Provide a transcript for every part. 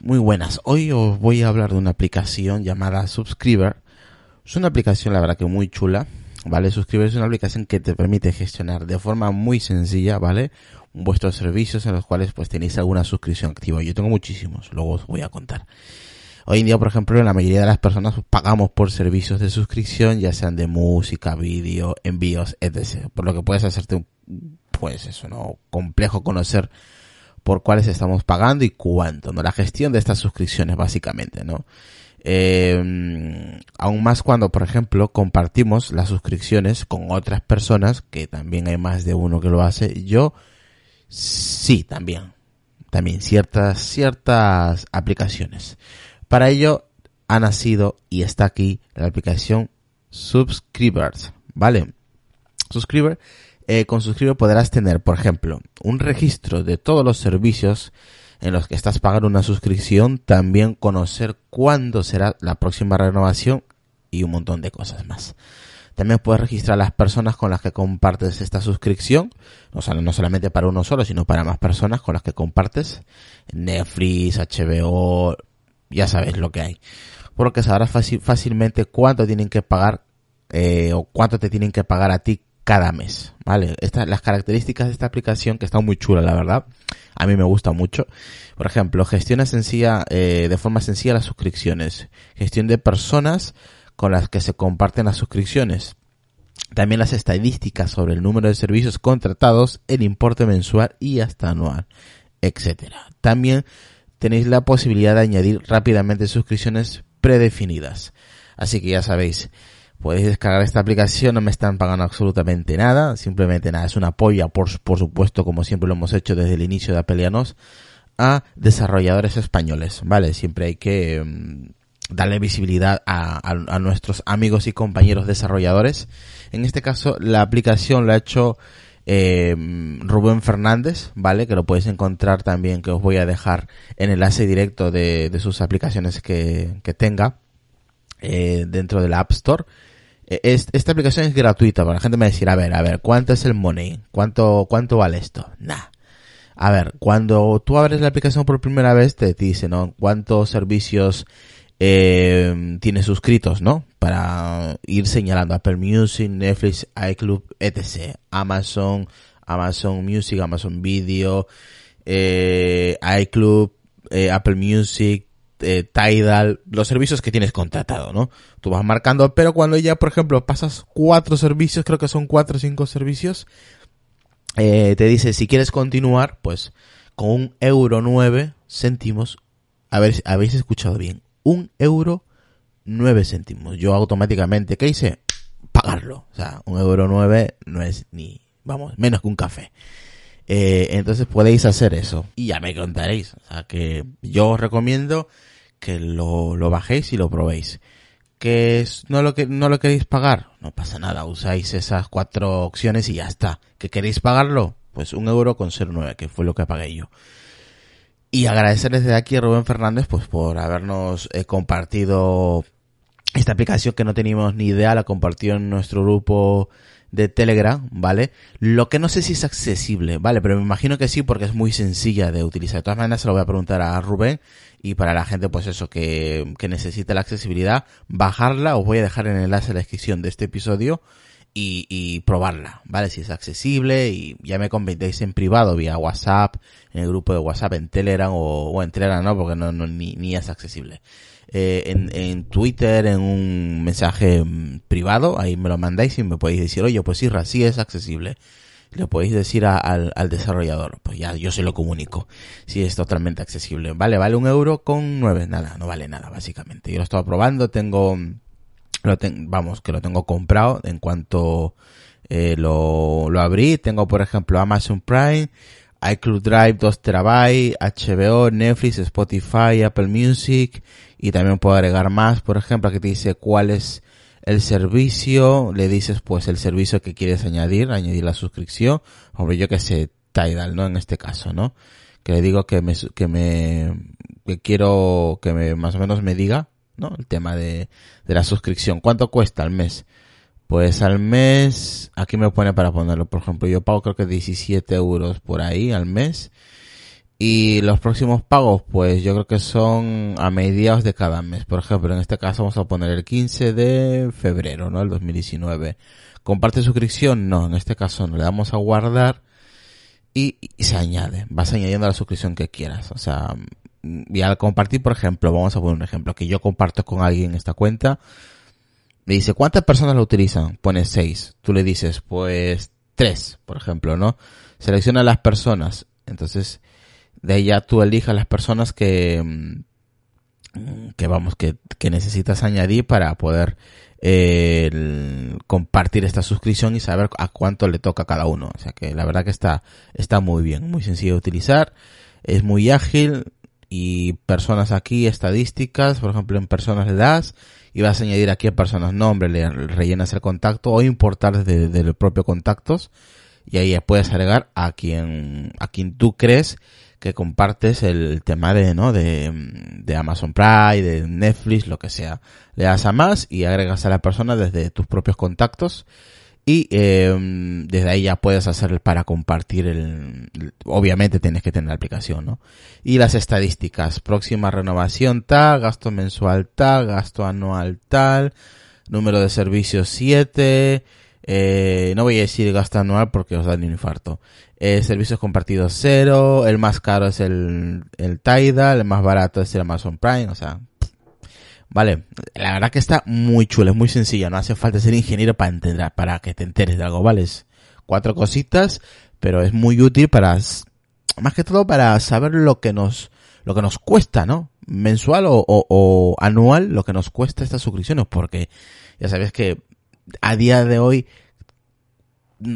Muy buenas. Hoy os voy a hablar de una aplicación llamada Subscriber. Es una aplicación, la verdad que muy chula. ¿Vale? Subscriber es una aplicación que te permite gestionar de forma muy sencilla, ¿vale? Vuestros servicios en los cuales pues tenéis alguna suscripción activa. Yo tengo muchísimos, luego os voy a contar. Hoy en día, por ejemplo, la mayoría de las personas pagamos por servicios de suscripción, ya sean de música, vídeo, envíos, etc. Por lo que puedes hacerte un, pues eso, ¿no? Complejo conocer por cuáles estamos pagando y cuánto, ¿no? La gestión de estas suscripciones, básicamente, ¿no? Eh, aún más cuando, por ejemplo, compartimos las suscripciones con otras personas, que también hay más de uno que lo hace. Yo, sí, también. También ciertas, ciertas aplicaciones. Para ello, ha nacido y está aquí la aplicación Subscribers, ¿vale? Subscriber eh, con Subscribe podrás tener, por ejemplo, un registro de todos los servicios en los que estás pagando una suscripción, también conocer cuándo será la próxima renovación y un montón de cosas más. También puedes registrar a las personas con las que compartes esta suscripción, no, no solamente para uno solo, sino para más personas con las que compartes. Netflix, HBO, ya sabes lo que hay. Por lo que sabrás fácilmente cuánto tienen que pagar eh, o cuánto te tienen que pagar a ti cada mes, ¿vale? Estas, las características de esta aplicación, que está muy chula, la verdad, a mí me gusta mucho. Por ejemplo, gestiona sencilla, eh, de forma sencilla las suscripciones. Gestión de personas con las que se comparten las suscripciones. También las estadísticas sobre el número de servicios contratados, el importe mensual y hasta anual, etcétera. También tenéis la posibilidad de añadir rápidamente suscripciones predefinidas. Así que ya sabéis, Podéis descargar esta aplicación, no me están pagando absolutamente nada, simplemente nada, es una apoyo, por, por supuesto, como siempre lo hemos hecho desde el inicio de Apelianos, a desarrolladores españoles, ¿vale? Siempre hay que mm, darle visibilidad a, nuestros amigos y compañeros desarrolladores. En este caso, la aplicación la ha hecho eh, Rubén Fernández, ¿vale? Que lo podéis encontrar también, que os voy a dejar en enlace directo de, sus aplicaciones que tenga eh, dentro de la App Store eh, esta aplicación es gratuita, para la gente me decir, a ver, a ver, ¿cuánto es el money? ¿Cuánto, cuánto vale esto? Nah. A ver, cuando tú abres la aplicación por primera vez, te dice, ¿no? ¿Cuántos servicios eh, tienes suscritos, ¿no? Para ir señalando Apple Music, Netflix, iClub, etc. Amazon, Amazon Music, Amazon Video, eh, iClub, eh, Apple Music, eh, Tidal, los servicios que tienes contratado, ¿no? Tú vas marcando, pero cuando ya, por ejemplo, pasas cuatro servicios, creo que son cuatro o cinco servicios, eh, te dice si quieres continuar, pues con un euro nueve céntimos, a ver, habéis escuchado bien, un euro nueve céntimos. Yo automáticamente, ¿qué hice? Pagarlo. O sea, un euro nueve no es ni, vamos, menos que un café. Eh, entonces podéis hacer eso y ya me contaréis. O sea que yo os recomiendo que lo, lo bajéis y lo probéis. Que no lo no lo queréis pagar, no pasa nada, usáis esas cuatro opciones y ya está. ¿Que queréis pagarlo? Pues un euro con 0,9, que fue lo que pagué yo. Y agradecerles desde aquí a Rubén Fernández pues por habernos eh, compartido esta aplicación que no teníamos ni idea, la compartió en nuestro grupo de Telegram, ¿vale? Lo que no sé si es accesible, ¿vale? Pero me imagino que sí porque es muy sencilla de utilizar. De todas maneras se lo voy a preguntar a Rubén y para la gente pues eso que, que necesita la accesibilidad, bajarla, os voy a dejar el enlace en la descripción de este episodio y, y probarla, ¿vale? Si es accesible y ya me comentéis en privado vía WhatsApp, en el grupo de WhatsApp, en Telegram o, o en Telegram no, porque no, no ni, ni es accesible. Eh, en, en, Twitter, en un mensaje mm, privado, ahí me lo mandáis y me podéis decir, oye, pues sí, sí es accesible. Le podéis decir al, al, desarrollador, pues ya yo se lo comunico, si es totalmente accesible. Vale, vale un euro con nueve, nada, no vale nada, básicamente. Yo lo estaba probando, tengo, vamos, que lo tengo comprado en cuanto eh, lo, lo abrí. Tengo, por ejemplo, Amazon Prime, iCloud Drive 2 terabytes, HBO, Netflix, Spotify, Apple Music y también puedo agregar más, por ejemplo, que te dice cuál es el servicio, le dices pues el servicio que quieres añadir, añadir la suscripción, hombre yo que sé, Tidal, ¿no? En este caso, ¿no? Que le digo que me, que me, que quiero que me, más o menos me diga, ¿no? El tema de, de la suscripción. ¿Cuánto cuesta al mes? Pues al mes, aquí me pone para ponerlo, por ejemplo, yo pago creo que 17 euros por ahí al mes. Y los próximos pagos, pues yo creo que son a mediados de cada mes. Por ejemplo, en este caso vamos a poner el 15 de febrero, ¿no? El 2019. ¿Comparte suscripción? No, en este caso no. Le damos a guardar y, y se añade. Vas añadiendo la suscripción que quieras. O sea, y al compartir, por ejemplo, vamos a poner un ejemplo, que yo comparto con alguien esta cuenta le dice, ¿cuántas personas lo utilizan? Pone seis. Tú le dices, pues tres, por ejemplo, ¿no? Selecciona las personas. Entonces, de ahí ya tú elijas las personas que, mm, que vamos, que, que necesitas añadir para poder eh, compartir esta suscripción y saber a cuánto le toca cada uno. O sea que la verdad que está, está muy bien, muy sencillo de utilizar, es muy ágil y personas aquí, estadísticas, por ejemplo en personas le das y vas a añadir aquí a personas nombre, le rellenas el contacto o importar desde, los propios contactos y ahí puedes agregar a quien, a quien tú crees que compartes el tema de, ¿no? De, de Amazon Prime, de Netflix, lo que sea. Le das a más y agregas a la persona desde tus propios contactos y eh, desde ahí ya puedes hacer para compartir el, obviamente tienes que tener la aplicación, ¿no? Y las estadísticas, próxima renovación tal, gasto mensual tal, gasto anual tal, número de servicios 7, eh, no voy a decir gasto anual porque os da un infarto. Eh, servicios compartidos 0, el más caro es el, el Tidal, el más barato es el Amazon Prime, o sea, Vale, la verdad que está muy chula, es muy sencilla, no hace falta ser ingeniero para entender, para que te enteres de algo, ¿vale? Cuatro cositas, pero es muy útil para, más que todo para saber lo que nos, lo que nos cuesta, ¿no? Mensual o, o anual, lo que nos cuesta estas suscripciones, porque ya sabes que a día de hoy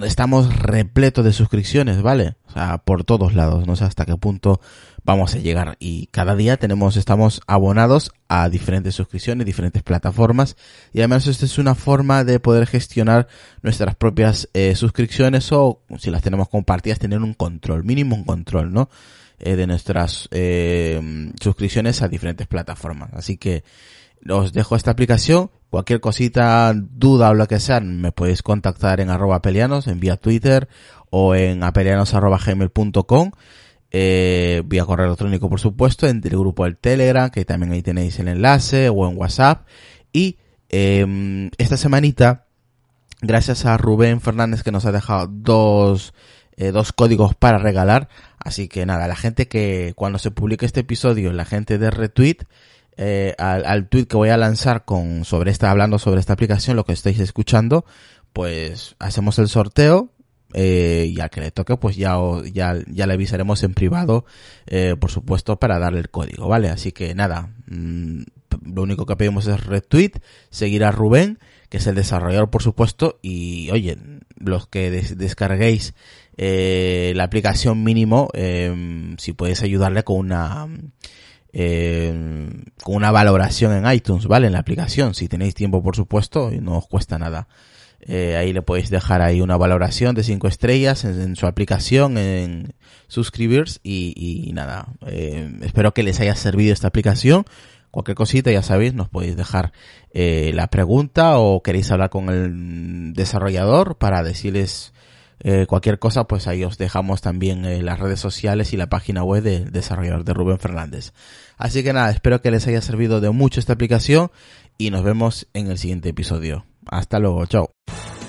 estamos repletos de suscripciones, ¿vale? O sea, por todos lados, no sé hasta qué punto vamos a llegar y cada día tenemos, estamos abonados a diferentes suscripciones, diferentes plataformas y además esta es una forma de poder gestionar nuestras propias eh, suscripciones o si las tenemos compartidas tener un control, mínimo un control, ¿no? Eh, de nuestras eh, suscripciones a diferentes plataformas. Así que os dejo esta aplicación. Cualquier cosita, duda o lo que sea, me podéis contactar en arroba pelianos, en vía Twitter o en apelianos arroba gmail.com eh, vía correo electrónico por supuesto, en el grupo del Telegram, que también ahí tenéis el enlace, o en WhatsApp. Y eh, esta semanita, gracias a Rubén Fernández que nos ha dejado dos, eh, dos códigos para regalar. Así que nada, la gente que cuando se publique este episodio, la gente de retweet, eh, al, al tweet que voy a lanzar con sobre esta, hablando sobre esta aplicación, lo que estáis escuchando, pues hacemos el sorteo eh, y al que le toque pues ya, ya, ya le avisaremos en privado, eh, por supuesto, para darle el código, ¿vale? Así que nada, mm, lo único que pedimos es retweet, seguir a Rubén, que es el desarrollador, por supuesto, y oye, los que descarguéis eh, la aplicación mínimo, em, si podéis ayudarle con una... Em, con una valoración en iTunes, ¿vale? En la aplicación, si tenéis tiempo, por supuesto, y no os cuesta nada. Eh, ahí le podéis dejar ahí una valoración de 5 estrellas en, su aplicación, en suscribirse y, nada. Eh, espero que les haya servido esta aplicación. Cualquier cosita, ya sabéis, nos podéis dejar eh, la pregunta o queréis hablar con el desarrollador para decirles cualquier cosa, pues ahí os dejamos también las redes sociales y la página web del desarrollador de Rubén Fernández. Así que nada, espero que les haya servido de mucho esta aplicación y nos vemos en el siguiente episodio. Hasta luego, chao.